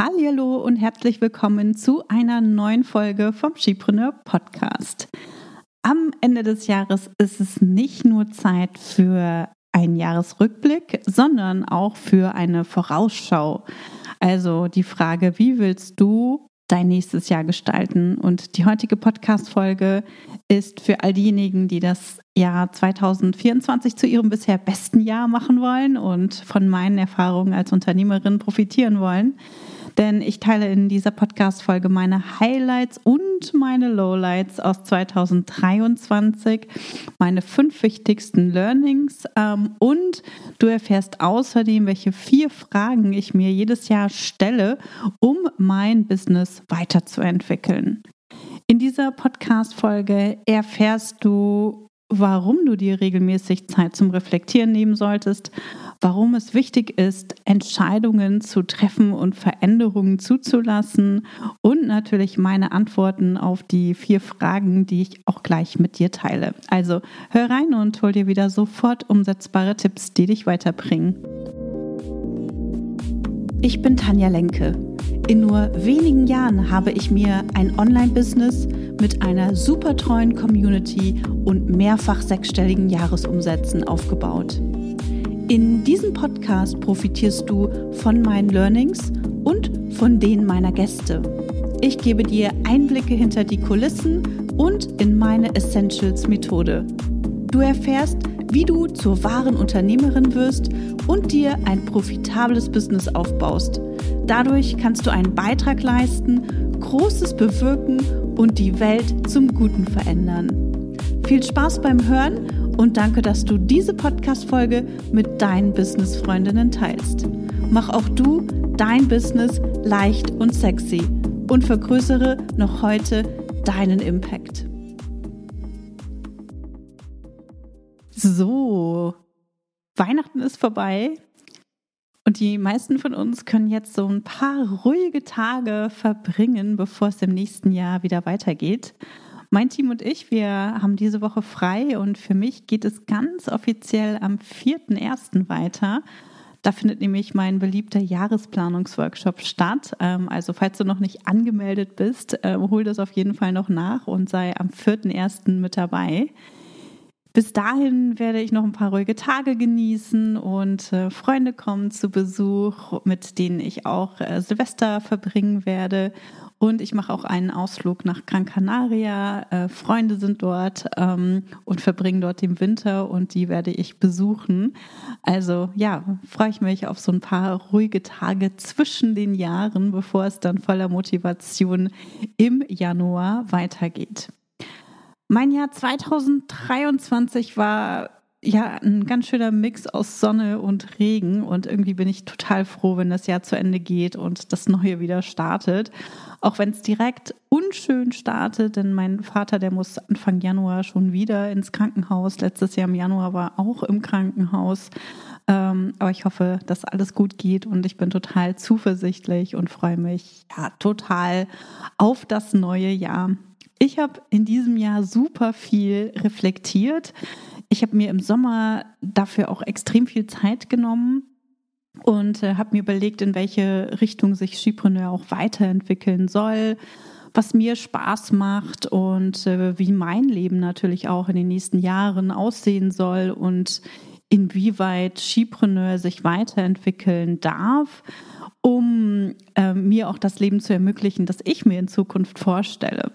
Hallo und herzlich willkommen zu einer neuen Folge vom Skipreneur Podcast. Am Ende des Jahres ist es nicht nur Zeit für einen Jahresrückblick, sondern auch für eine Vorausschau. Also die Frage, wie willst du dein nächstes Jahr gestalten? Und die heutige Podcast-Folge ist für all diejenigen, die das Jahr 2024 zu ihrem bisher besten Jahr machen wollen und von meinen Erfahrungen als Unternehmerin profitieren wollen denn ich teile in dieser Podcast-Folge meine Highlights und meine Lowlights aus 2023, meine fünf wichtigsten Learnings ähm, und du erfährst außerdem, welche vier Fragen ich mir jedes Jahr stelle, um mein Business weiterzuentwickeln. In dieser Podcast-Folge erfährst du, warum du dir regelmäßig Zeit zum Reflektieren nehmen solltest, warum es wichtig ist, Entscheidungen zu treffen und Veränderungen zuzulassen und natürlich meine Antworten auf die vier Fragen, die ich auch gleich mit dir teile. Also hör rein und hol dir wieder sofort umsetzbare Tipps, die dich weiterbringen. Ich bin Tanja Lenke. In nur wenigen Jahren habe ich mir ein Online-Business mit einer super treuen Community und mehrfach sechsstelligen Jahresumsätzen aufgebaut. In diesem Podcast profitierst du von meinen Learnings und von denen meiner Gäste. Ich gebe dir Einblicke hinter die Kulissen und in meine Essentials-Methode. Du erfährst, wie du zur wahren Unternehmerin wirst und dir ein profitables Business aufbaust. Dadurch kannst du einen Beitrag leisten, Großes bewirken und die Welt zum Guten verändern. Viel Spaß beim Hören und danke, dass du diese Podcast-Folge mit deinen Business-Freundinnen teilst. Mach auch du dein Business leicht und sexy und vergrößere noch heute deinen Impact. So, Weihnachten ist vorbei und die meisten von uns können jetzt so ein paar ruhige Tage verbringen, bevor es im nächsten Jahr wieder weitergeht. Mein Team und ich, wir haben diese Woche frei und für mich geht es ganz offiziell am 4.1. weiter. Da findet nämlich mein beliebter Jahresplanungsworkshop statt. Ähm, also falls du noch nicht angemeldet bist, ähm, hol das auf jeden Fall noch nach und sei am 4.1. mit dabei. Bis dahin werde ich noch ein paar ruhige Tage genießen und äh, Freunde kommen zu Besuch, mit denen ich auch äh, Silvester verbringen werde. Und ich mache auch einen Ausflug nach Gran Canaria. Äh, Freunde sind dort ähm, und verbringen dort den Winter und die werde ich besuchen. Also ja, freue ich mich auf so ein paar ruhige Tage zwischen den Jahren, bevor es dann voller Motivation im Januar weitergeht. Mein Jahr 2023 war ja ein ganz schöner Mix aus Sonne und Regen und irgendwie bin ich total froh, wenn das Jahr zu Ende geht und das neue wieder startet. Auch wenn es direkt unschön startet, denn mein Vater, der muss Anfang Januar schon wieder ins Krankenhaus. Letztes Jahr im Januar war auch im Krankenhaus. Ähm, aber ich hoffe, dass alles gut geht und ich bin total zuversichtlich und freue mich ja total auf das neue Jahr. Ich habe in diesem Jahr super viel reflektiert. Ich habe mir im Sommer dafür auch extrem viel Zeit genommen und äh, habe mir überlegt, in welche Richtung sich Skipreneur auch weiterentwickeln soll, was mir Spaß macht und äh, wie mein Leben natürlich auch in den nächsten Jahren aussehen soll und inwieweit Skipreneur sich weiterentwickeln darf, um äh, mir auch das Leben zu ermöglichen, das ich mir in Zukunft vorstelle.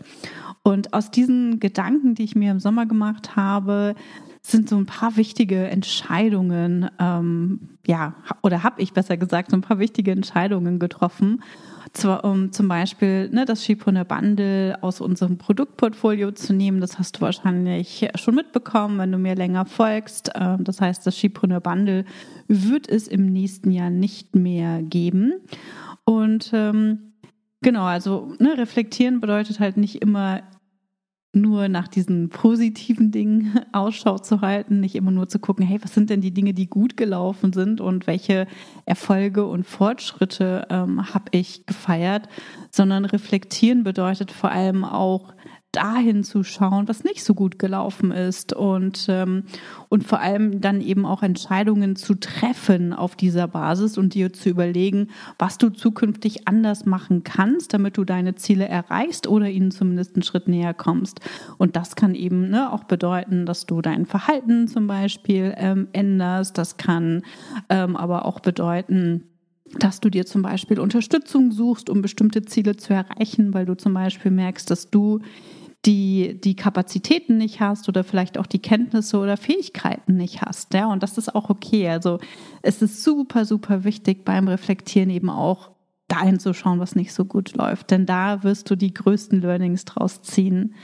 Und aus diesen Gedanken, die ich mir im Sommer gemacht habe, sind so ein paar wichtige Entscheidungen, ähm, ja, oder habe ich besser gesagt, so ein paar wichtige Entscheidungen getroffen. Zwar, um zum Beispiel ne, das Schiebrunner Bundle aus unserem Produktportfolio zu nehmen. Das hast du wahrscheinlich schon mitbekommen, wenn du mir länger folgst. Ähm, das heißt, das Schiebrunner Bundle wird es im nächsten Jahr nicht mehr geben. Und ähm, Genau, also ne, reflektieren bedeutet halt nicht immer nur nach diesen positiven Dingen Ausschau zu halten, nicht immer nur zu gucken, hey, was sind denn die Dinge, die gut gelaufen sind und welche Erfolge und Fortschritte ähm, habe ich gefeiert, sondern reflektieren bedeutet vor allem auch dahin zu schauen, was nicht so gut gelaufen ist und, ähm, und vor allem dann eben auch Entscheidungen zu treffen auf dieser Basis und dir zu überlegen, was du zukünftig anders machen kannst, damit du deine Ziele erreichst oder ihnen zumindest einen Schritt näher kommst. Und das kann eben ne, auch bedeuten, dass du dein Verhalten zum Beispiel ähm, änderst. Das kann ähm, aber auch bedeuten, dass du dir zum Beispiel Unterstützung suchst, um bestimmte Ziele zu erreichen, weil du zum Beispiel merkst, dass du die, die Kapazitäten nicht hast oder vielleicht auch die Kenntnisse oder Fähigkeiten nicht hast. Ja, und das ist auch okay. Also es ist super, super wichtig beim Reflektieren eben auch dahin zu schauen, was nicht so gut läuft. Denn da wirst du die größten Learnings draus ziehen.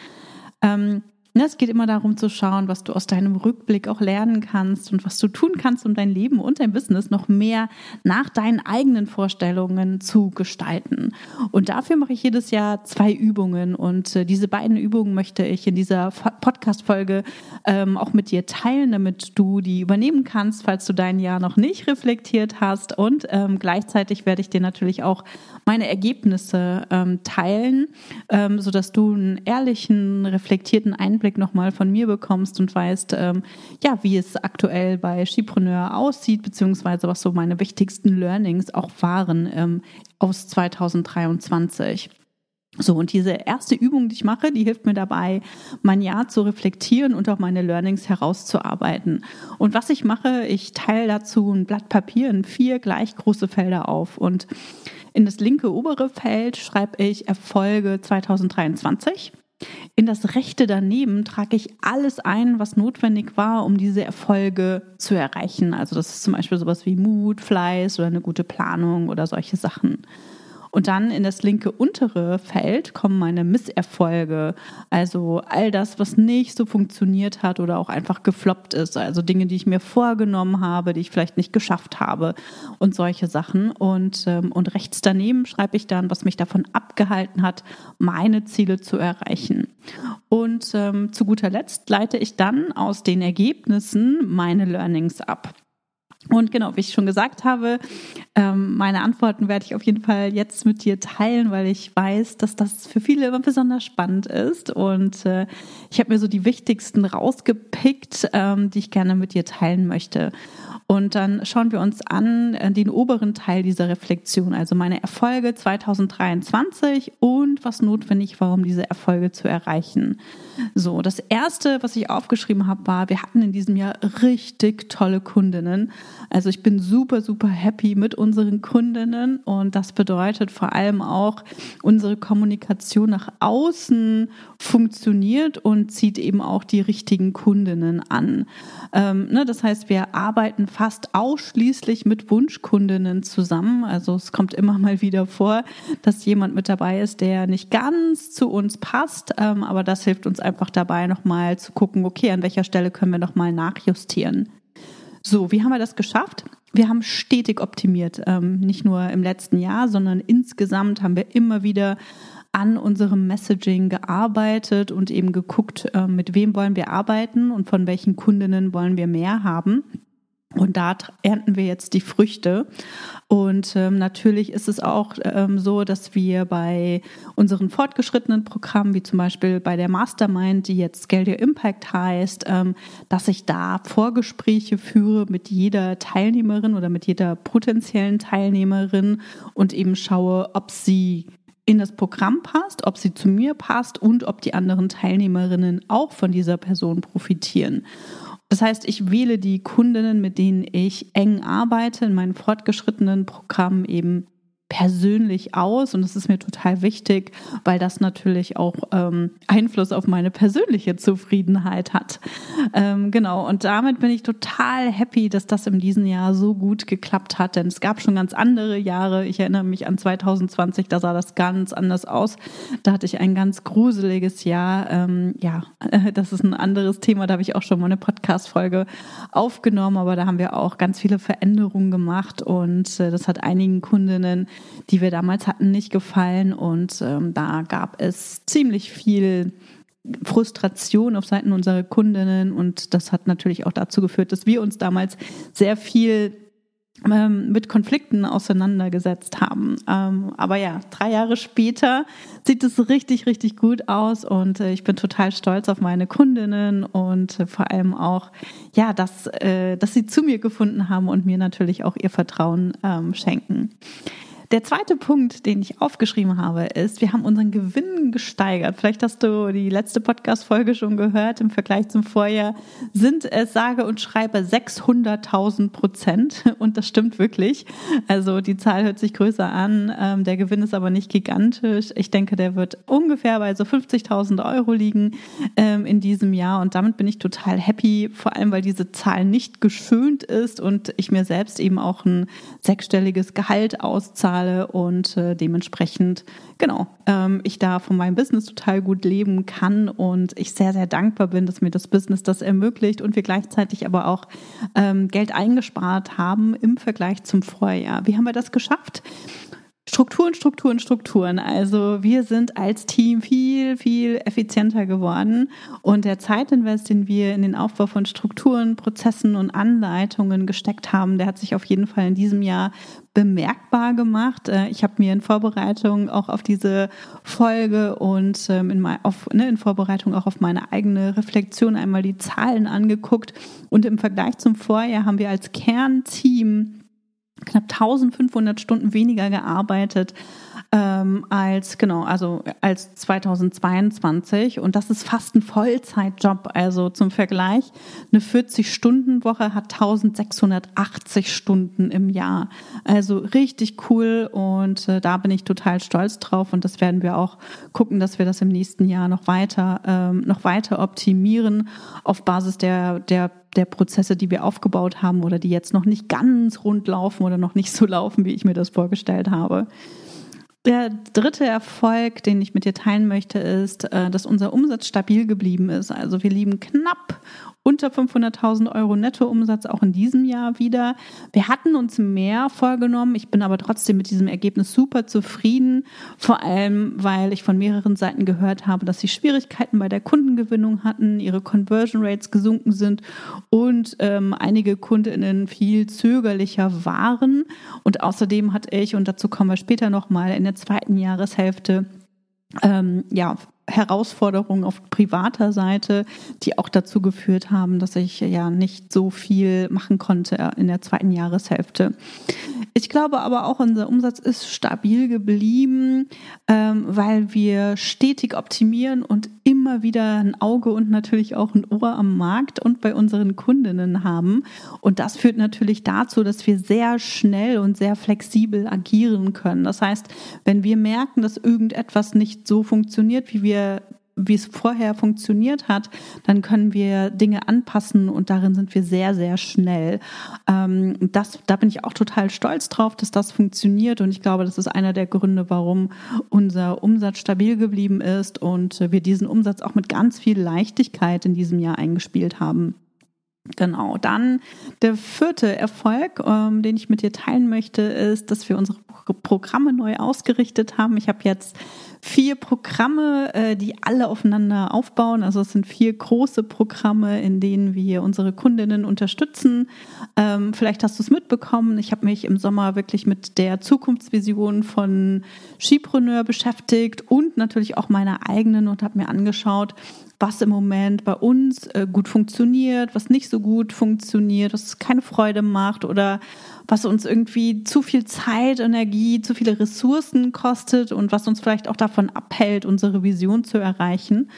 Ähm, Ne, es geht immer darum zu schauen, was du aus deinem Rückblick auch lernen kannst und was du tun kannst, um dein Leben und dein Business noch mehr nach deinen eigenen Vorstellungen zu gestalten. Und dafür mache ich jedes Jahr zwei Übungen und äh, diese beiden Übungen möchte ich in dieser Podcast-Folge ähm, auch mit dir teilen, damit du die übernehmen kannst, falls du dein Jahr noch nicht reflektiert hast. Und ähm, gleichzeitig werde ich dir natürlich auch meine Ergebnisse ähm, teilen, ähm, sodass du einen ehrlichen, reflektierten Einblick Einblick nochmal von mir bekommst und weißt, ähm, ja, wie es aktuell bei Skipreneur aussieht, beziehungsweise was so meine wichtigsten Learnings auch waren ähm, aus 2023. So, und diese erste Übung, die ich mache, die hilft mir dabei, mein Jahr zu reflektieren und auch meine Learnings herauszuarbeiten. Und was ich mache, ich teile dazu ein Blatt Papier in vier gleich große Felder auf. Und in das linke obere Feld schreibe ich Erfolge 2023. In das Rechte daneben trage ich alles ein, was notwendig war, um diese Erfolge zu erreichen. Also das ist zum Beispiel sowas wie Mut, Fleiß oder eine gute Planung oder solche Sachen. Und dann in das linke untere Feld kommen meine Misserfolge, also all das, was nicht so funktioniert hat oder auch einfach gefloppt ist, also Dinge, die ich mir vorgenommen habe, die ich vielleicht nicht geschafft habe und solche Sachen. Und, ähm, und rechts daneben schreibe ich dann, was mich davon abgehalten hat, meine Ziele zu erreichen. Und ähm, zu guter Letzt leite ich dann aus den Ergebnissen meine Learnings ab. Und genau, wie ich schon gesagt habe, ähm, meine Antworten werde ich auf jeden Fall jetzt mit dir teilen, weil ich weiß, dass das für viele immer besonders spannend ist. Und äh, ich habe mir so die wichtigsten rausgepickt, ähm, die ich gerne mit dir teilen möchte. Und dann schauen wir uns an äh, den oberen Teil dieser Reflexion, also meine Erfolge 2023 und was notwendig war, um diese Erfolge zu erreichen. So, das erste, was ich aufgeschrieben habe, war, wir hatten in diesem Jahr richtig tolle Kundinnen. Also ich bin super, super happy mit unseren Kundinnen und das bedeutet vor allem auch, unsere Kommunikation nach außen funktioniert und zieht eben auch die richtigen Kundinnen an. Ähm, ne, das heißt, wir arbeiten fast ausschließlich mit Wunschkundinnen zusammen. Also es kommt immer mal wieder vor, dass jemand mit dabei ist, der nicht ganz zu uns passt. Ähm, aber das hilft uns einfach dabei, nochmal zu gucken, okay, an welcher Stelle können wir nochmal nachjustieren. So, wie haben wir das geschafft? Wir haben stetig optimiert, ähm, nicht nur im letzten Jahr, sondern insgesamt haben wir immer wieder an unserem Messaging gearbeitet und eben geguckt, äh, mit wem wollen wir arbeiten und von welchen Kundinnen wollen wir mehr haben. Und da ernten wir jetzt die Früchte. Und ähm, natürlich ist es auch ähm, so, dass wir bei unseren fortgeschrittenen Programmen, wie zum Beispiel bei der Mastermind, die jetzt Scale Your Impact heißt, ähm, dass ich da Vorgespräche führe mit jeder Teilnehmerin oder mit jeder potenziellen Teilnehmerin und eben schaue, ob sie in das Programm passt, ob sie zu mir passt und ob die anderen Teilnehmerinnen auch von dieser Person profitieren. Das heißt, ich wähle die Kundinnen, mit denen ich eng arbeite, in meinen fortgeschrittenen Programmen eben persönlich aus und das ist mir total wichtig, weil das natürlich auch ähm, Einfluss auf meine persönliche Zufriedenheit hat. Ähm, genau, und damit bin ich total happy, dass das in diesem Jahr so gut geklappt hat, denn es gab schon ganz andere Jahre. Ich erinnere mich an 2020, da sah das ganz anders aus. Da hatte ich ein ganz gruseliges Jahr. Ähm, ja, das ist ein anderes Thema, da habe ich auch schon mal eine Podcast-Folge aufgenommen, aber da haben wir auch ganz viele Veränderungen gemacht und äh, das hat einigen Kundinnen die wir damals hatten, nicht gefallen. Und ähm, da gab es ziemlich viel Frustration auf Seiten unserer Kundinnen. Und das hat natürlich auch dazu geführt, dass wir uns damals sehr viel ähm, mit Konflikten auseinandergesetzt haben. Ähm, aber ja, drei Jahre später sieht es richtig, richtig gut aus und äh, ich bin total stolz auf meine Kundinnen und äh, vor allem auch, ja, dass, äh, dass sie zu mir gefunden haben und mir natürlich auch ihr Vertrauen ähm, schenken. Der zweite Punkt, den ich aufgeschrieben habe, ist, wir haben unseren Gewinn gesteigert. Vielleicht hast du die letzte Podcast-Folge schon gehört. Im Vergleich zum Vorjahr sind es sage und schreibe 600.000 Prozent. Und das stimmt wirklich. Also die Zahl hört sich größer an. Ähm, der Gewinn ist aber nicht gigantisch. Ich denke, der wird ungefähr bei so 50.000 Euro liegen ähm, in diesem Jahr. Und damit bin ich total happy. Vor allem, weil diese Zahl nicht geschönt ist und ich mir selbst eben auch ein sechsstelliges Gehalt auszahle zahle und äh, dementsprechend, genau, ähm, ich da von meinem Business total gut leben kann und ich sehr, sehr dankbar bin, dass mir das Business das ermöglicht und wir gleichzeitig aber auch ähm, Geld eingespart haben im Vergleich zum Vorjahr. Wie haben wir das geschafft? Strukturen, Strukturen, Strukturen. Also wir sind als Team viel, viel effizienter geworden und der Zeitinvest, den wir in den Aufbau von Strukturen, Prozessen und Anleitungen gesteckt haben, der hat sich auf jeden Fall in diesem Jahr bemerkbar gemacht. Äh, ich habe mir in Vorbereitung auch auf diese Folge und ähm, in, auf, ne, in Vorbereitung auch auf meine eigene Reflexion einmal die Zahlen angeguckt und im Vergleich zum Vorjahr haben wir als Kernteam knapp 1500 Stunden weniger gearbeitet ähm, als genau also als 2022 und das ist fast ein Vollzeitjob. Also zum Vergleich eine 40 Stunden Woche hat 1680 Stunden im Jahr. Also richtig cool. Und äh, da bin ich total stolz drauf. Und das werden wir auch gucken dass wir das im nächsten Jahr noch weiter ähm, noch weiter optimieren auf Basis der der der Prozesse, die wir aufgebaut haben oder die jetzt noch nicht ganz rund laufen oder noch nicht so laufen, wie ich mir das vorgestellt habe. Der dritte Erfolg, den ich mit dir teilen möchte, ist, äh, dass unser Umsatz stabil geblieben ist. Also wir lieben knapp unter 500.000 Euro Nettoumsatz auch in diesem Jahr wieder. Wir hatten uns mehr vorgenommen. Ich bin aber trotzdem mit diesem Ergebnis super zufrieden. Vor allem, weil ich von mehreren Seiten gehört habe, dass sie Schwierigkeiten bei der Kundengewinnung hatten, ihre Conversion Rates gesunken sind und ähm, einige Kundinnen viel zögerlicher waren. Und außerdem hatte ich, und dazu kommen wir später nochmal, in der zweiten Jahreshälfte ähm, ja, Herausforderungen auf privater Seite, die auch dazu geführt haben, dass ich ja nicht so viel machen konnte in der zweiten Jahreshälfte. Ich glaube aber auch, unser Umsatz ist stabil geblieben, ähm, weil wir stetig optimieren und immer wieder ein Auge und natürlich auch ein Ohr am Markt und bei unseren Kundinnen haben. Und das führt natürlich dazu, dass wir sehr schnell und sehr flexibel agieren können. Das heißt, wenn wir merken, dass irgendetwas nicht so funktioniert, wie wir wir wie es vorher funktioniert hat, dann können wir Dinge anpassen und darin sind wir sehr, sehr schnell. Ähm, das, da bin ich auch total stolz drauf, dass das funktioniert und ich glaube, das ist einer der Gründe, warum unser Umsatz stabil geblieben ist und wir diesen Umsatz auch mit ganz viel Leichtigkeit in diesem Jahr eingespielt haben. Genau, dann der vierte Erfolg, ähm, den ich mit dir teilen möchte, ist, dass wir unsere Programme neu ausgerichtet haben. Ich habe jetzt vier Programme, äh, die alle aufeinander aufbauen. Also es sind vier große Programme, in denen wir unsere Kundinnen unterstützen. Ähm, vielleicht hast du es mitbekommen. Ich habe mich im Sommer wirklich mit der Zukunftsvision von Skipreneur beschäftigt und natürlich auch meiner eigenen und habe mir angeschaut, was im Moment bei uns äh, gut funktioniert, was nicht so gut funktioniert, was keine Freude macht oder was uns irgendwie zu viel Zeit, Energie, zu viele Ressourcen kostet und was uns vielleicht auch davon abhält, unsere Vision zu erreichen.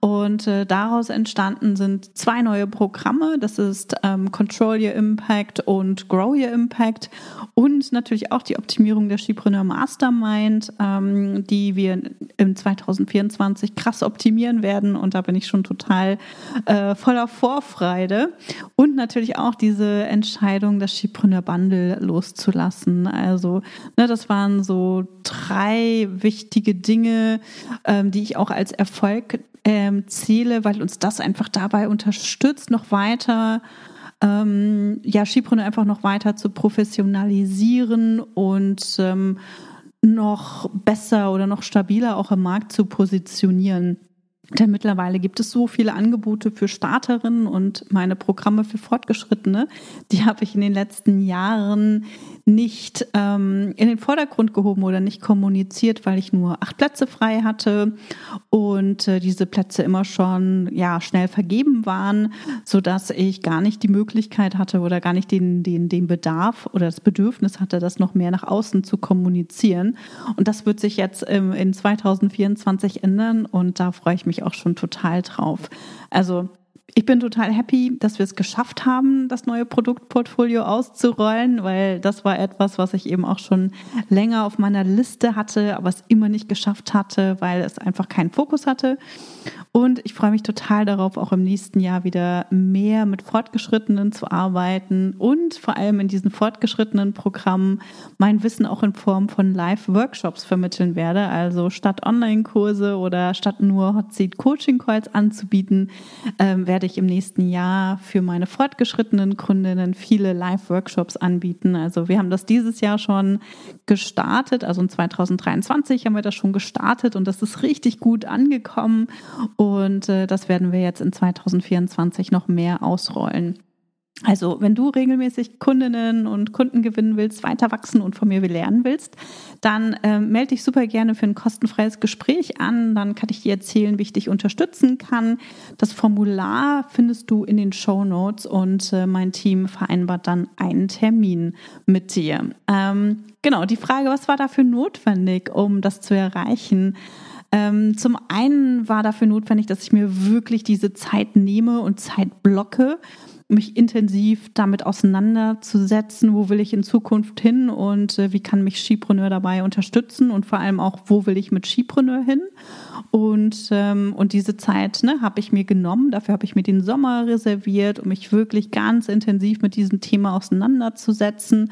Und äh, daraus entstanden sind zwei neue Programme. Das ist ähm, Control Your Impact und Grow Your Impact und natürlich auch die Optimierung der Skipreneur Mastermind, ähm, die wir im 2024 krass optimieren werden. Und da bin ich schon total äh, voller Vorfreude. Und natürlich auch diese Entscheidung, das Skipreneur Bundle loszulassen. Also ne, das waren so drei wichtige Dinge, ähm, die ich auch als Erfolg ähm, zähle, weil uns das einfach dabei unterstützt, noch weiter ähm, ja, Skipreneur einfach noch weiter zu professionalisieren und ähm, noch besser oder noch stabiler auch im Markt zu positionieren. Denn mittlerweile gibt es so viele Angebote für Starterinnen und meine Programme für Fortgeschrittene. Die habe ich in den letzten Jahren nicht ähm, in den Vordergrund gehoben oder nicht kommuniziert, weil ich nur acht Plätze frei hatte und äh, diese Plätze immer schon ja schnell vergeben waren, so dass ich gar nicht die Möglichkeit hatte oder gar nicht den den den Bedarf oder das Bedürfnis hatte, das noch mehr nach außen zu kommunizieren. Und das wird sich jetzt ähm, in 2024 ändern und da freue ich mich auch schon total drauf. Also ich bin total happy, dass wir es geschafft haben, das neue Produktportfolio auszurollen, weil das war etwas, was ich eben auch schon länger auf meiner Liste hatte, aber es immer nicht geschafft hatte, weil es einfach keinen Fokus hatte. Und ich freue mich total darauf, auch im nächsten Jahr wieder mehr mit Fortgeschrittenen zu arbeiten und vor allem in diesen fortgeschrittenen Programmen mein Wissen auch in Form von Live-Workshops vermitteln werde. Also statt Online-Kurse oder statt nur Hot Seat Coaching Calls anzubieten, ähm, werde ich im nächsten Jahr für meine fortgeschrittenen Kundinnen viele Live-Workshops anbieten. Also wir haben das dieses Jahr schon gestartet, also in 2023 haben wir das schon gestartet und das ist richtig gut angekommen. Äh, das werden wir jetzt in 2024 noch mehr ausrollen. Also, wenn du regelmäßig Kundinnen und Kunden gewinnen willst, weiter wachsen und von mir lernen willst, dann äh, melde dich super gerne für ein kostenfreies Gespräch an. Dann kann ich dir erzählen, wie ich dich unterstützen kann. Das Formular findest du in den Show Notes und äh, mein Team vereinbart dann einen Termin mit dir. Ähm, genau, die Frage, was war dafür notwendig, um das zu erreichen? Ähm, zum einen war dafür notwendig, dass ich mir wirklich diese Zeit nehme und Zeit blocke, mich intensiv damit auseinanderzusetzen, wo will ich in Zukunft hin und äh, wie kann mich Skipreneur dabei unterstützen und vor allem auch, wo will ich mit Skipreneur hin. Und, ähm, und diese Zeit ne, habe ich mir genommen, dafür habe ich mir den Sommer reserviert, um mich wirklich ganz intensiv mit diesem Thema auseinanderzusetzen.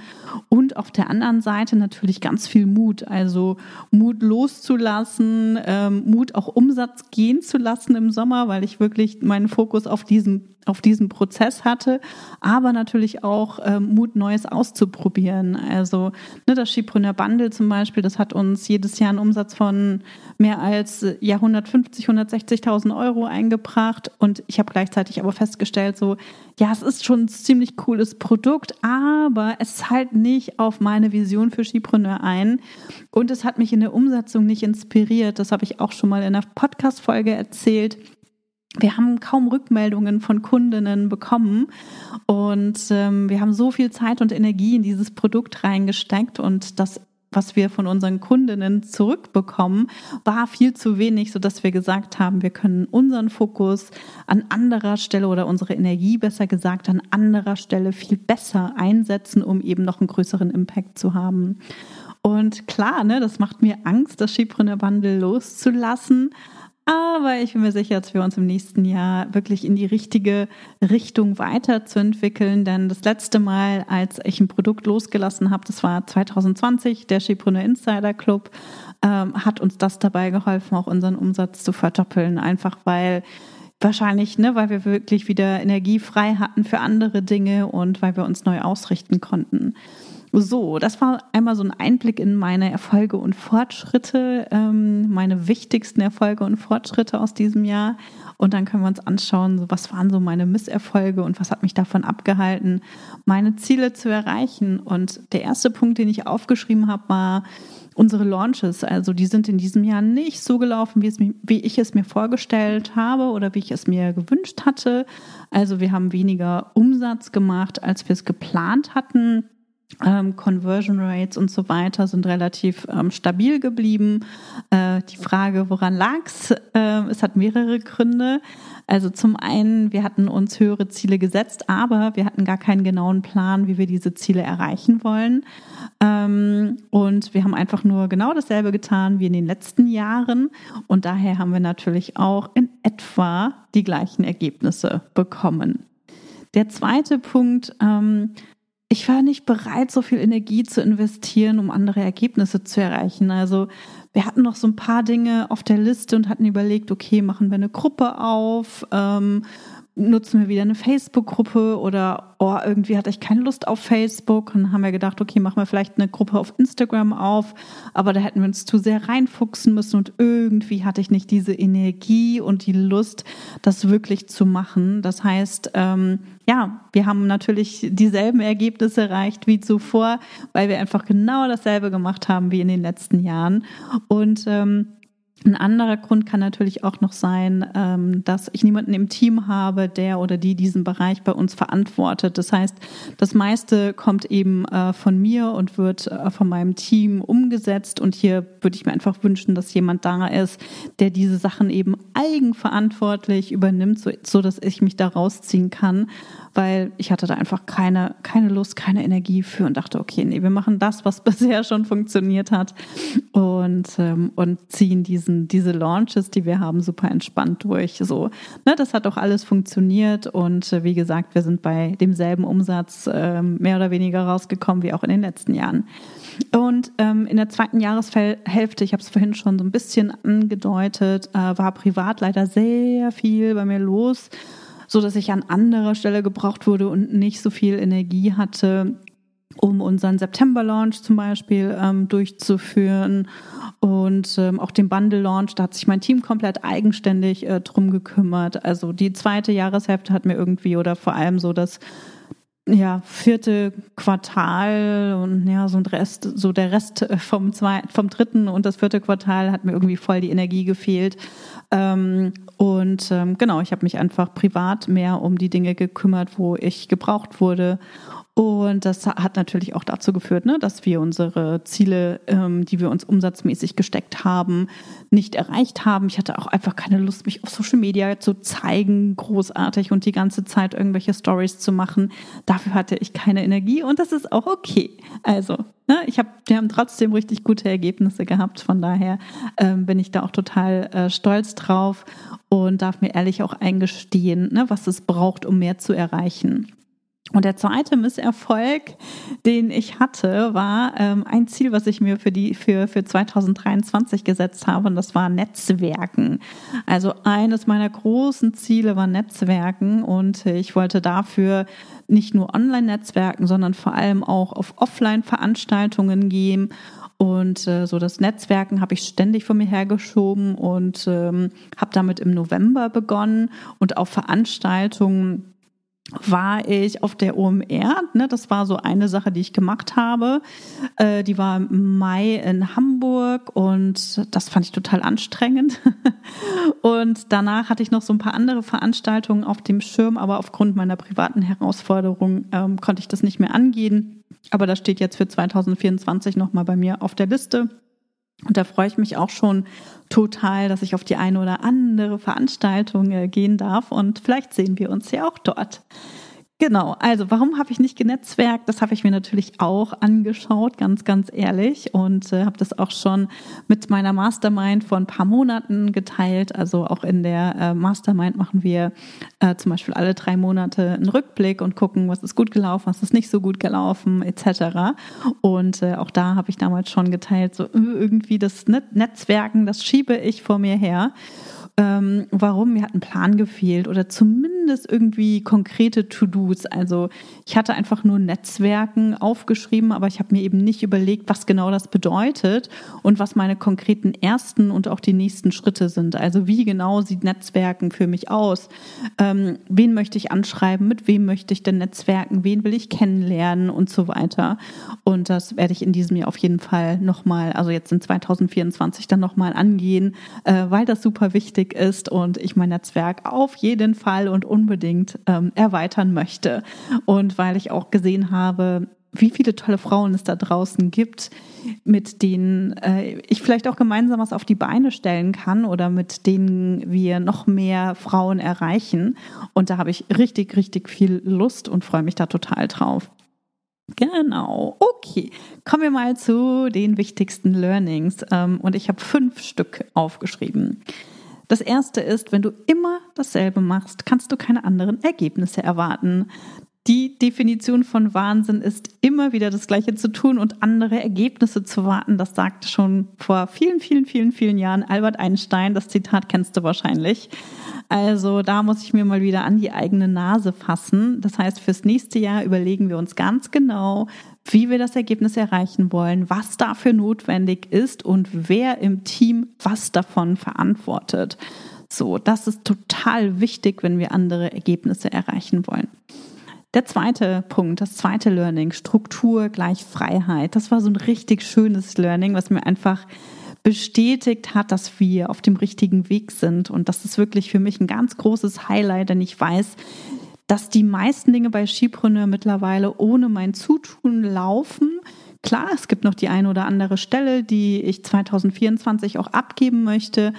Und auf der anderen Seite natürlich ganz viel Mut, also Mut loszulassen, ähm, Mut auch Umsatz gehen zu lassen im Sommer, weil ich wirklich meinen Fokus auf diesen auf diesen Prozess hatte, aber natürlich auch ähm, Mut, Neues auszuprobieren. Also ne, das Skipreneur Bundle zum Beispiel, das hat uns jedes Jahr einen Umsatz von mehr als ja 150, 160.000 Euro eingebracht und ich habe gleichzeitig aber festgestellt, so ja, es ist schon ein ziemlich cooles Produkt, aber es zahlt nicht auf meine Vision für Skipreneur ein und es hat mich in der Umsetzung nicht inspiriert. Das habe ich auch schon mal in einer Podcast-Folge erzählt wir haben kaum Rückmeldungen von Kundinnen bekommen und ähm, wir haben so viel Zeit und Energie in dieses Produkt reingesteckt und das was wir von unseren Kundinnen zurückbekommen, war viel zu wenig, so dass wir gesagt haben, wir können unseren Fokus an anderer Stelle oder unsere Energie besser gesagt an anderer Stelle viel besser einsetzen, um eben noch einen größeren Impact zu haben. Und klar, ne, das macht mir Angst, das Skipreneur Bundle loszulassen. Aber ich bin mir sicher, dass wir uns im nächsten Jahr wirklich in die richtige Richtung weiterzuentwickeln. Denn das letzte Mal, als ich ein Produkt losgelassen habe, das war 2020, der Schipreneur Insider Club, ähm, hat uns das dabei geholfen, auch unseren Umsatz zu verdoppeln. Einfach weil wahrscheinlich, ne, weil wir wirklich wieder Energie frei hatten für andere Dinge und weil wir uns neu ausrichten konnten. So, das war einmal so ein Einblick in meine Erfolge und Fortschritte, ähm, meine wichtigsten Erfolge und Fortschritte aus diesem Jahr. Und dann können wir uns anschauen, was waren so meine Misserfolge und was hat mich davon abgehalten, meine Ziele zu erreichen. Und der erste Punkt, den ich aufgeschrieben habe, war, unsere Launches, also die sind in diesem Jahr nicht so gelaufen, wie, es, wie ich es mir vorgestellt habe oder wie ich es mir gewünscht hatte. Also wir haben weniger Umsatz gemacht, als wir es geplant hatten. Ähm, Conversion Rates und so weiter sind relativ ähm, stabil geblieben. Äh, die Frage, woran lag's? Äh, es hat mehrere Gründe. Also zum einen, wir hatten uns höhere Ziele gesetzt, aber wir hatten gar keinen genauen Plan, wie wir diese Ziele erreichen wollen. Ähm, und wir haben einfach nur genau dasselbe getan wie in den letzten Jahren. Und daher haben wir natürlich auch in etwa die gleichen Ergebnisse bekommen. Der zweite Punkt, ähm, ich war nicht bereit, so viel Energie zu investieren, um andere Ergebnisse zu erreichen. Also wir hatten noch so ein paar Dinge auf der Liste und hatten überlegt, okay, machen wir eine Gruppe auf, ähm, nutzen wir wieder eine Facebook-Gruppe oder oh, irgendwie hatte ich keine Lust auf Facebook. Und haben wir gedacht, okay, machen wir vielleicht eine Gruppe auf Instagram auf, aber da hätten wir uns zu sehr reinfuchsen müssen und irgendwie hatte ich nicht diese Energie und die Lust, das wirklich zu machen. Das heißt, ähm, ja, wir haben natürlich dieselben Ergebnisse erreicht wie zuvor, weil wir einfach genau dasselbe gemacht haben wie in den letzten Jahren. Und ähm, ein anderer Grund kann natürlich auch noch sein, ähm, dass ich niemanden im Team habe, der oder die diesen Bereich bei uns verantwortet. Das heißt, das meiste kommt eben äh, von mir und wird äh, von meinem Team umgesetzt. Und hier würde ich mir einfach wünschen, dass jemand da ist, der diese Sachen eben eigenverantwortlich übernimmt, so, dass ich mich da rausziehen kann weil ich hatte da einfach keine, keine Lust, keine Energie für und dachte, okay, nee, wir machen das, was bisher schon funktioniert hat und, ähm, und ziehen diesen, diese Launches, die wir haben, super entspannt durch. So, ne, das hat auch alles funktioniert und äh, wie gesagt, wir sind bei demselben Umsatz äh, mehr oder weniger rausgekommen wie auch in den letzten Jahren. Und ähm, in der zweiten Jahreshälfte, ich habe es vorhin schon so ein bisschen angedeutet, äh, war privat leider sehr viel bei mir los so dass ich an anderer Stelle gebraucht wurde und nicht so viel Energie hatte, um unseren September-Launch zum Beispiel ähm, durchzuführen und ähm, auch den Bundle-Launch. Da hat sich mein Team komplett eigenständig äh, drum gekümmert. Also die zweite Jahreshälfte hat mir irgendwie oder vor allem so das ja, vierte Quartal und ja, so ein Rest, so der Rest vom zweiten, vom dritten und das vierte Quartal hat mir irgendwie voll die Energie gefehlt. Ähm, und ähm, genau, ich habe mich einfach privat mehr um die Dinge gekümmert, wo ich gebraucht wurde und das hat natürlich auch dazu geführt, ne, dass wir unsere Ziele, ähm, die wir uns umsatzmäßig gesteckt haben, nicht erreicht haben. Ich hatte auch einfach keine Lust, mich auf Social Media zu zeigen, großartig und die ganze Zeit irgendwelche Stories zu machen. Dafür hatte ich keine Energie und das ist auch okay. Also, ne, ich habe, wir haben trotzdem richtig gute Ergebnisse gehabt. Von daher ähm, bin ich da auch total äh, stolz drauf und darf mir ehrlich auch eingestehen, ne, was es braucht, um mehr zu erreichen. Und der zweite Misserfolg, den ich hatte, war ähm, ein Ziel, was ich mir für die für für 2023 gesetzt habe, und das war Netzwerken. Also eines meiner großen Ziele war Netzwerken, und ich wollte dafür nicht nur Online-Netzwerken, sondern vor allem auch auf Offline-Veranstaltungen gehen. Und äh, so das Netzwerken habe ich ständig von mir hergeschoben und ähm, habe damit im November begonnen und auf Veranstaltungen war ich auf der OMR. Ne, das war so eine Sache, die ich gemacht habe. Äh, die war im Mai in Hamburg und das fand ich total anstrengend. und danach hatte ich noch so ein paar andere Veranstaltungen auf dem Schirm, aber aufgrund meiner privaten Herausforderungen ähm, konnte ich das nicht mehr angehen. Aber das steht jetzt für 2024 nochmal bei mir auf der Liste. Und da freue ich mich auch schon total, dass ich auf die eine oder andere Veranstaltung äh, gehen darf und vielleicht sehen wir uns ja auch dort. Genau, also warum habe ich nicht genetzwerkt? Das habe ich mir natürlich auch angeschaut, ganz, ganz ehrlich. Und äh, habe das auch schon mit meiner Mastermind vor ein paar Monaten geteilt. Also auch in der äh, Mastermind machen wir äh, zum Beispiel alle drei Monate einen Rückblick und gucken, was ist gut gelaufen, was ist nicht so gut gelaufen, etc. Und äh, auch da habe ich damals schon geteilt, so äh, irgendwie das Netzwerken, das schiebe ich vor mir her ähm, warum mir hat ein Plan gefehlt oder zumindest irgendwie konkrete To-Dos. Also ich hatte einfach nur Netzwerken aufgeschrieben, aber ich habe mir eben nicht überlegt, was genau das bedeutet und was meine konkreten ersten und auch die nächsten Schritte sind. Also wie genau sieht Netzwerken für mich aus? Ähm, wen möchte ich anschreiben? Mit wem möchte ich denn Netzwerken? Wen will ich kennenlernen und so weiter? Und das werde ich in diesem Jahr auf jeden Fall nochmal, also jetzt in 2024 dann nochmal angehen, äh, weil das super wichtig wichtig ist und ich mein Netzwerk auf jeden Fall und unbedingt ähm, erweitern möchte. Und weil ich auch gesehen habe, wie viele tolle Frauen es da draußen gibt, mit denen äh, ich vielleicht auch gemeinsam was auf die Beine stellen kann oder mit denen wir noch mehr Frauen erreichen. Und da habe ich richtig, richtig viel Lust und freue mich da total drauf. Genau, okay. Kommen wir mal zu den wichtigsten Learnings. Ähm, und ich habe fünf Stück aufgeschrieben. Das erste ist, wenn du immer dasselbe machst, kannst du keine anderen Ergebnisse erwarten. die Definition von Wahnsinn ist, immer wieder das Gleiche zu tun und andere Ergebnisse zu warten. Das sagte schon vor vielen, vielen, vielen, vielen Jahren Albert Einstein. Das Zitat kennst du wahrscheinlich. Also da muss ich mir mal wieder an die eigene Nase fassen. Das heißt, fürs nächste Jahr überlegen wir uns ganz genau, wie wir das Ergebnis erreichen wollen, was dafür notwendig ist und wer im Team was davon verantwortet. So, das ist total wichtig, wenn wir andere Ergebnisse erreichen wollen. Der zweite Punkt, das zweite Learning, Struktur gleich Freiheit. Das war so ein richtig schönes Learning, was mir einfach bestätigt hat, dass wir auf dem richtigen Weg sind. Und das ist wirklich für mich ein ganz großes Highlight, denn ich weiß, dass die meisten Dinge bei Skipreneur mittlerweile ohne mein Zutun laufen. Klar, es gibt noch die eine oder andere Stelle, die ich 2024 auch abgeben möchte,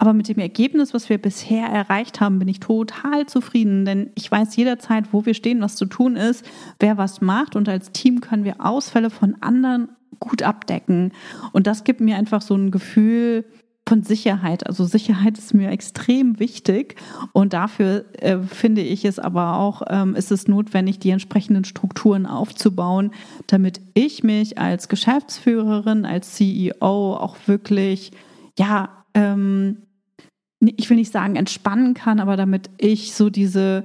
aber mit dem Ergebnis, was wir bisher erreicht haben, bin ich total zufrieden, denn ich weiß jederzeit, wo wir stehen, was zu tun ist, wer was macht und als Team können wir Ausfälle von anderen gut abdecken. Und das gibt mir einfach so ein Gefühl, von Sicherheit. Also Sicherheit ist mir extrem wichtig und dafür äh, finde ich es aber auch, ähm, ist es notwendig, die entsprechenden Strukturen aufzubauen, damit ich mich als Geschäftsführerin, als CEO auch wirklich, ja, ähm, ich will nicht sagen entspannen kann, aber damit ich so diese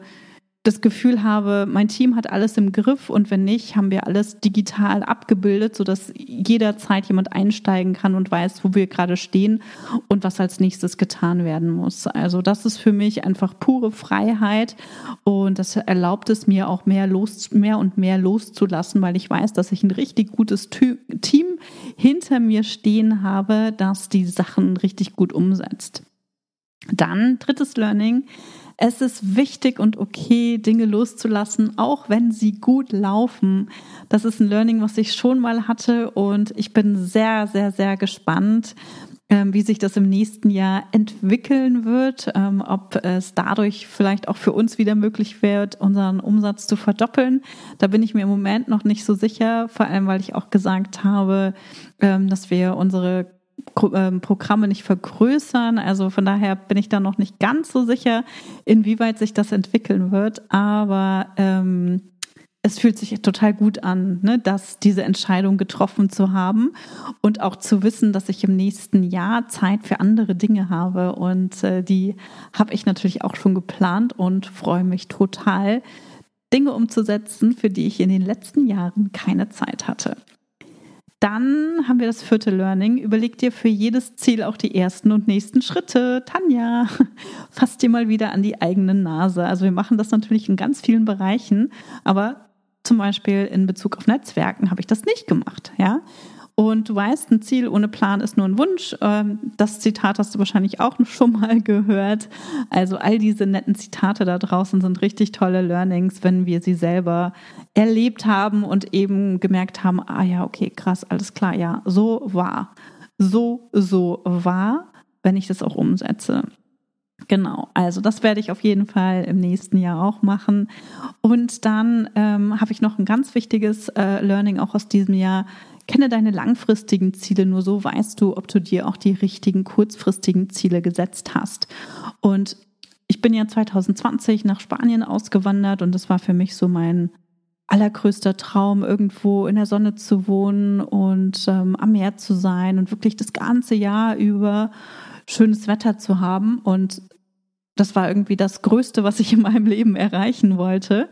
das Gefühl habe, mein Team hat alles im Griff und wenn nicht, haben wir alles digital abgebildet, sodass jederzeit jemand einsteigen kann und weiß, wo wir gerade stehen und was als nächstes getan werden muss. Also das ist für mich einfach pure Freiheit und das erlaubt es mir auch mehr los, mehr und mehr loszulassen, weil ich weiß, dass ich ein richtig gutes Team hinter mir stehen habe, das die Sachen richtig gut umsetzt. Dann drittes Learning. Es ist wichtig und okay, Dinge loszulassen, auch wenn sie gut laufen. Das ist ein Learning, was ich schon mal hatte und ich bin sehr, sehr, sehr gespannt, ähm, wie sich das im nächsten Jahr entwickeln wird, ähm, ob es dadurch vielleicht auch für uns wieder möglich wird, unseren Umsatz zu verdoppeln. Da bin ich mir im Moment noch nicht so sicher, vor allem weil ich auch gesagt habe, ähm, dass wir unsere Programme nicht vergrößern. Also von daher bin ich da noch nicht ganz so sicher, inwieweit sich das entwickeln wird. Aber ähm, es fühlt sich total gut an, ne, dass diese Entscheidung getroffen zu haben und auch zu wissen, dass ich im nächsten Jahr Zeit für andere Dinge habe. Und äh, die habe ich natürlich auch schon geplant und freue mich total, Dinge umzusetzen, für die ich in den letzten Jahren keine Zeit hatte. Dann haben wir das vierte Learning. Überleg dir für jedes Ziel auch die ersten und nächsten Schritte. Tanja, fass dir mal wieder an die eigene Nase. Also wir machen das natürlich in ganz vielen Bereichen, aber zum Beispiel in Bezug auf Netzwerken habe ich das nicht gemacht. Ja, und du weißt, ein Ziel ohne Plan ist nur ein Wunsch. Ähm, das Zitat hast du wahrscheinlich auch schon mal gehört. Also all diese netten Zitate da draußen sind richtig tolle Learnings, wenn wir sie selber erlebt haben und eben gemerkt haben, ah ja, okay, krass, alles klar, ja, so war. So, so war, wenn ich das auch umsetze. Genau, also das werde ich auf jeden Fall im nächsten Jahr auch machen. Und dann ähm, habe ich noch ein ganz wichtiges äh, Learning auch aus diesem Jahr. Kenne deine langfristigen Ziele, nur so weißt du, ob du dir auch die richtigen kurzfristigen Ziele gesetzt hast. Und ich bin ja 2020 nach Spanien ausgewandert und das war für mich so mein allergrößter Traum, irgendwo in der Sonne zu wohnen und ähm, am Meer zu sein und wirklich das ganze Jahr über schönes Wetter zu haben. Und das war irgendwie das Größte, was ich in meinem Leben erreichen wollte.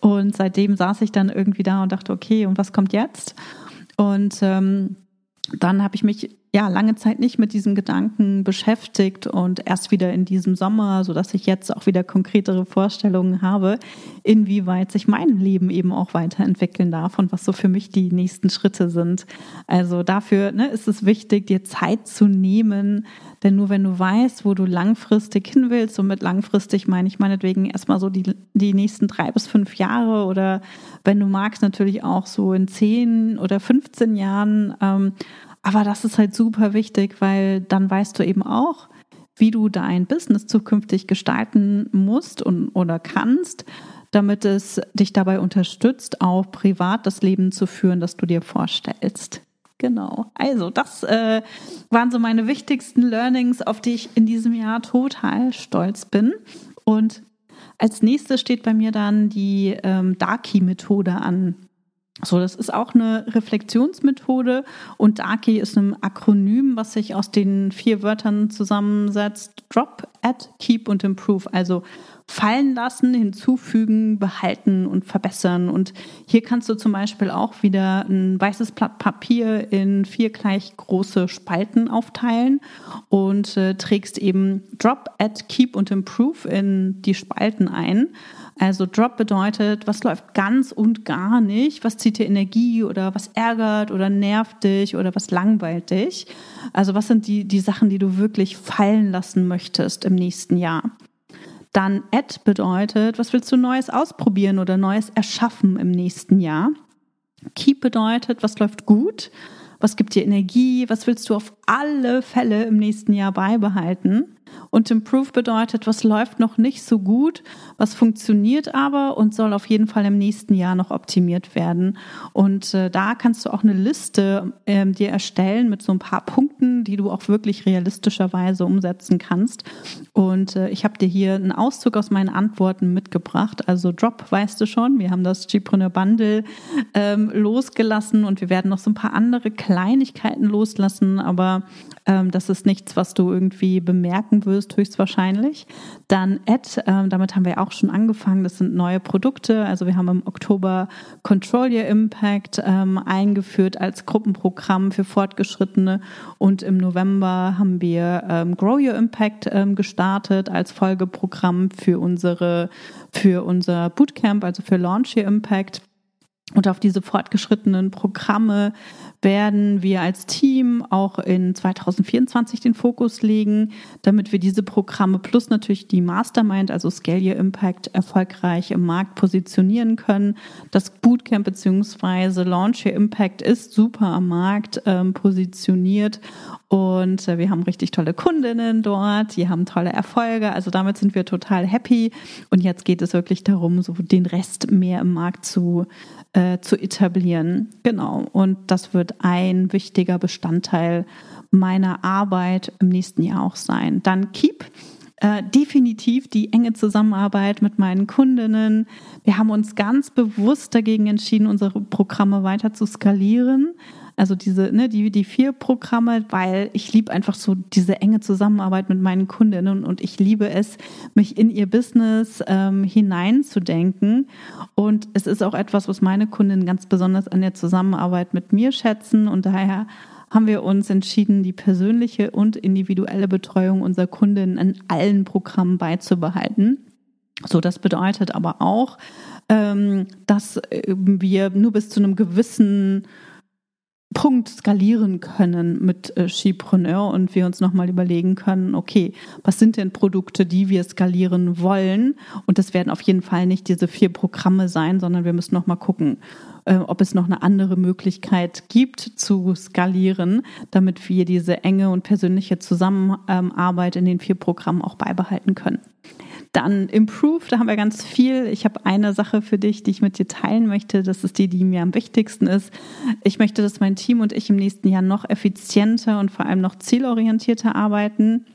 Und seitdem saß ich dann irgendwie da und dachte, okay, und was kommt jetzt? Und ähm, dann habe ich mich ja lange Zeit nicht mit diesem Gedanken beschäftigt und erst wieder in diesem Sommer, so dass ich jetzt auch wieder konkretere Vorstellungen habe, inwieweit sich mein Leben eben auch weiterentwickeln darf und was so für mich die nächsten Schritte sind. Also dafür ne, ist es wichtig, dir Zeit zu nehmen, denn nur wenn du weißt, wo du langfristig hin willst, und mit langfristig meine ich meinetwegen erstmal so die, die nächsten drei bis fünf Jahre oder wenn du magst, natürlich auch so in zehn oder 15 Jahren. Ähm, aber das ist halt super wichtig, weil dann weißt du eben auch, wie du dein Business zukünftig gestalten musst und, oder kannst, damit es dich dabei unterstützt, auch privat das Leben zu führen, das du dir vorstellst. Genau. Also, das äh, waren so meine wichtigsten Learnings, auf die ich in diesem Jahr total stolz bin. Und Als nächstes steht bei mir dann die ähm, Darky-Methode an. So, das ist auch eine Reflexionsmethode und Darky ist ein Akronym, was sich aus den vier Wörtern zusammensetzt. Drop, Add, Keep und Improve. Also fallen lassen, hinzufügen, behalten und verbessern. Und hier kannst du zum Beispiel auch wieder ein weißes Blatt Papier in vier gleich große Spalten aufteilen und äh, trägst eben Drop, Add, Keep und Improve in die Spalten ein. Also Drop bedeutet, was läuft ganz und gar nicht, was zieht dir Energie oder was ärgert oder nervt dich oder was langweilt dich. Also was sind die, die Sachen, die du wirklich fallen lassen möchtest im nächsten Jahr. Dann Add bedeutet, was willst du Neues ausprobieren oder Neues erschaffen im nächsten Jahr. Keep bedeutet, was läuft gut, was gibt dir Energie, was willst du auf alle Fälle im nächsten Jahr beibehalten. Und Improve bedeutet, was läuft noch nicht so gut, was funktioniert aber und soll auf jeden Fall im nächsten Jahr noch optimiert werden. Und äh, da kannst du auch eine Liste äh, dir erstellen mit so ein paar Punkten, die du auch wirklich realistischerweise umsetzen kannst. Und äh, ich habe dir hier einen Auszug aus meinen Antworten mitgebracht. Also Drop, weißt du schon, wir haben das Gpreneur Bundle ähm, losgelassen und wir werden noch so ein paar andere Kleinigkeiten loslassen, aber ähm, das ist nichts, was du irgendwie bemerken wirst, höchstwahrscheinlich. Dann Ad, ähm, damit haben wir auch schon angefangen. Das sind neue Produkte. Also wir haben im Oktober Control Your Impact ähm, eingeführt als Gruppenprogramm für Fortgeschrittene und im November haben wir ähm, Grow Your Impact ähm, gestartet als Folgeprogramm für unsere für unser Bootcamp, also für Launch Your Impact. Und auf diese fortgeschrittenen Programme werden wir als Team auch in 2024 den Fokus legen, damit wir diese Programme plus natürlich die Mastermind, also Scale Your Impact, erfolgreich im Markt positionieren können. Das Bootcamp bzw. Launch Your Impact ist super am Markt ähm, positioniert und äh, wir haben richtig tolle Kundinnen dort, die haben tolle Erfolge. Also damit sind wir total happy. Und jetzt geht es wirklich darum, so den Rest mehr im Markt zu äh, zu etablieren. Genau. Und das wird ein wichtiger Bestandteil meiner Arbeit im nächsten Jahr auch sein. Dann Keep. Äh, definitiv die enge Zusammenarbeit mit meinen Kundinnen. Wir haben uns ganz bewusst dagegen entschieden, unsere Programme weiter zu skalieren. Also diese, ne, die, die vier Programme, weil ich liebe einfach so diese enge Zusammenarbeit mit meinen Kundinnen und ich liebe es, mich in ihr Business ähm, hineinzudenken. Und es ist auch etwas, was meine Kundinnen ganz besonders an der Zusammenarbeit mit mir schätzen. Und daher haben wir uns entschieden, die persönliche und individuelle Betreuung unserer Kundinnen in allen Programmen beizubehalten. So, das bedeutet aber auch, ähm, dass äh, wir nur bis zu einem gewissen Punkt skalieren können mit äh, Skipreneur und wir uns nochmal überlegen können, okay, was sind denn Produkte, die wir skalieren wollen? Und das werden auf jeden Fall nicht diese vier Programme sein, sondern wir müssen nochmal gucken, äh, ob es noch eine andere Möglichkeit gibt zu skalieren, damit wir diese enge und persönliche Zusammenarbeit in den vier Programmen auch beibehalten können. Dann Improve, da haben wir ganz viel. Ich habe eine Sache für dich, die ich mit dir teilen möchte. Das ist die, die mir am wichtigsten ist. Ich möchte, dass mein Team und ich im nächsten Jahr noch effizienter und vor allem noch zielorientierter arbeiten.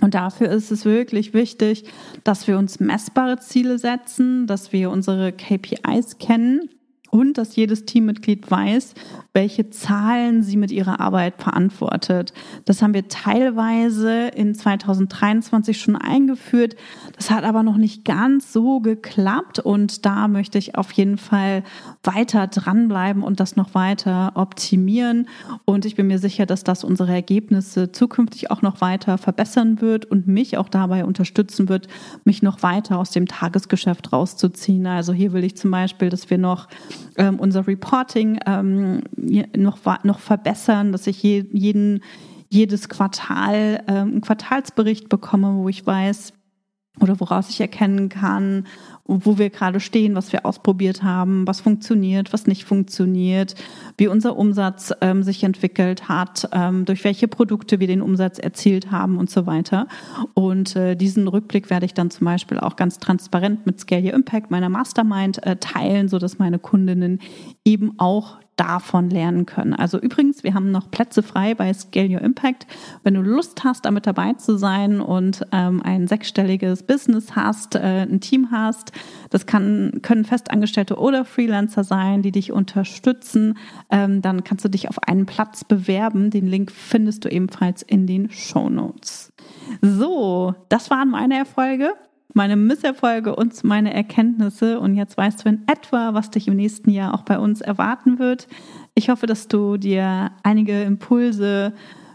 Und dafür ist es wirklich wichtig, dass wir uns messbare Ziele setzen, dass wir unsere KPIs kennen und dass jedes Teammitglied weiß, welche Zahlen sie mit ihrer Arbeit verantwortet. Das haben wir teilweise in 2023 schon eingeführt. Das hat aber noch nicht ganz so geklappt und da möchte ich auf jeden Fall weiter dranbleiben und das noch weiter optimieren. Und ich bin mir sicher, dass das unsere Ergebnisse zukünftig auch noch weiter verbessern wird und mich auch dabei unterstützen wird, mich noch weiter aus dem Tagesgeschäft rauszuziehen. Also hier will ich zum Beispiel, dass wir noch ähm, unser Reporting ähm, noch, noch verbessern, dass ich je, jeden, jedes Quartal ähm, einen Quartalsbericht bekomme, wo ich weiß, oder woraus ich erkennen kann, wo wir gerade stehen, was wir ausprobiert haben, was funktioniert, was nicht funktioniert, wie unser Umsatz ähm, sich entwickelt hat, ähm, durch welche Produkte wir den Umsatz erzielt haben und so weiter. Und äh, diesen Rückblick werde ich dann zum Beispiel auch ganz transparent mit Scale Your Impact, meiner Mastermind, äh, teilen, so dass meine Kundinnen eben auch davon lernen können. Also übrigens, wir haben noch Plätze frei bei Scale Your Impact. Wenn du Lust hast, damit dabei zu sein und ähm, ein sechsstelliges Business hast, äh, ein Team hast, das kann, können Festangestellte oder Freelancer sein, die dich unterstützen, ähm, dann kannst du dich auf einen Platz bewerben. Den Link findest du ebenfalls in den Show Notes. So, das waren meine Erfolge meine Misserfolge und meine Erkenntnisse. Und jetzt weißt du in etwa, was dich im nächsten Jahr auch bei uns erwarten wird. Ich hoffe, dass du dir einige Impulse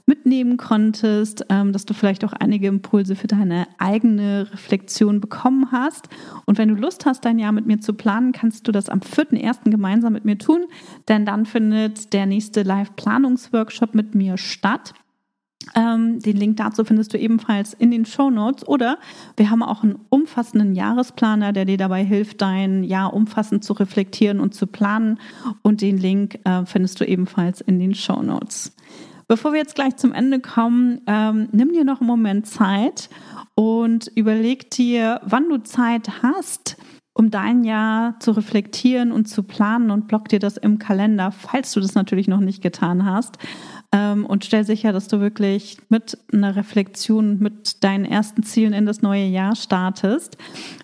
mitnehmen konntest, ähm, dass du vielleicht auch einige Impulse für deine eigene Reflexion bekommen hast. Und wenn du Lust hast, dein Jahr mit mir zu planen, kannst du das am 4.1. gemeinsam mit mir tun, denn dann findet der nächste Live-Planungsworkshop mit mir statt. Ähm, den Link dazu findest du ebenfalls in den Show Notes. Oder wir haben auch einen umfassenden Jahresplaner, der dir dabei hilft, dein Jahr umfassend zu reflektieren und zu planen. Und den Link äh, findest du ebenfalls in den Show Notes. Bevor wir jetzt gleich zum Ende kommen, ähm, nimm dir noch einen Moment Zeit und überleg dir, wann du Zeit hast, um dein Jahr zu reflektieren und zu planen und block dir das im Kalender, falls du das natürlich noch nicht getan hast ähm, und stell sicher, dass du wirklich mit einer Reflexion, mit deinen ersten Zielen in das neue Jahr startest.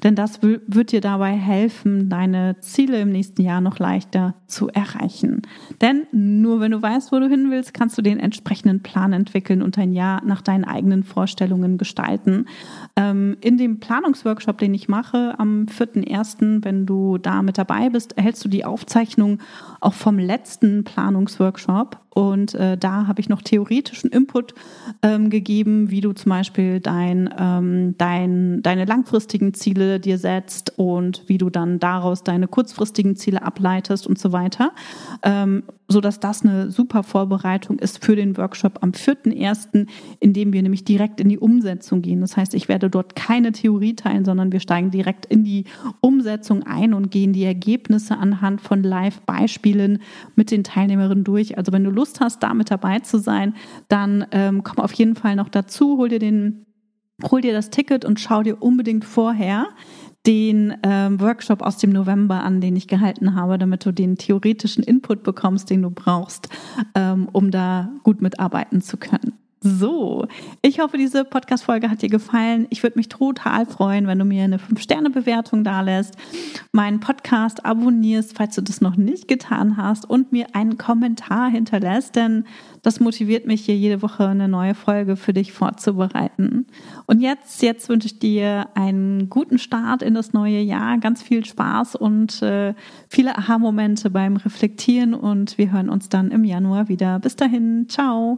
Denn das wird dir dabei helfen, deine Ziele im nächsten Jahr noch leichter zu erreichen. Denn nur wenn du weißt, wo du hin willst, kannst du den entsprechenden Plan entwickeln und dein Jahr nach deinen eigenen Vorstellungen gestalten. Ähm, in dem Planungsworkshop, den ich mache am 4.1., wenn du da mit dabei bist, erhältst du die Aufzeichnung auch vom letzten Planungsworkshop. Und äh, da habe ich noch theoretischen Input ähm, gegeben, wie du zum Beispiel dein, ähm, dein, deine langfristigen Ziele dir setzt und wie du dann daraus deine kurzfristigen Ziele ableitest und so weiter. Ähm, so dass das eine super Vorbereitung ist für den Workshop am 4.1., in dem wir nämlich direkt in die Umsetzung gehen. Das heißt, ich werde dort keine Theorie teilen, sondern wir steigen direkt in die Umsetzung ein und gehen die Ergebnisse anhand von Live-Beispielen mit den Teilnehmerinnen durch. Also wenn du Lust hast, da mit dabei zu sein, dann ähm, komm auf jeden Fall noch dazu, hol dir den hol dir das Ticket und schau dir unbedingt vorher den ähm, Workshop aus dem November an, den ich gehalten habe, damit du den theoretischen Input bekommst, den du brauchst, ähm, um da gut mitarbeiten zu können. So, ich hoffe, diese Podcast-Folge hat dir gefallen. Ich würde mich total freuen, wenn du mir eine 5-Sterne-Bewertung da lässt, meinen Podcast abonnierst, falls du das noch nicht getan hast und mir einen Kommentar hinterlässt, denn das motiviert mich hier jede Woche eine neue Folge für dich vorzubereiten. Und jetzt, jetzt wünsche ich dir einen guten Start in das neue Jahr, ganz viel Spaß und äh, viele Aha-Momente beim Reflektieren und wir hören uns dann im Januar wieder. Bis dahin, ciao.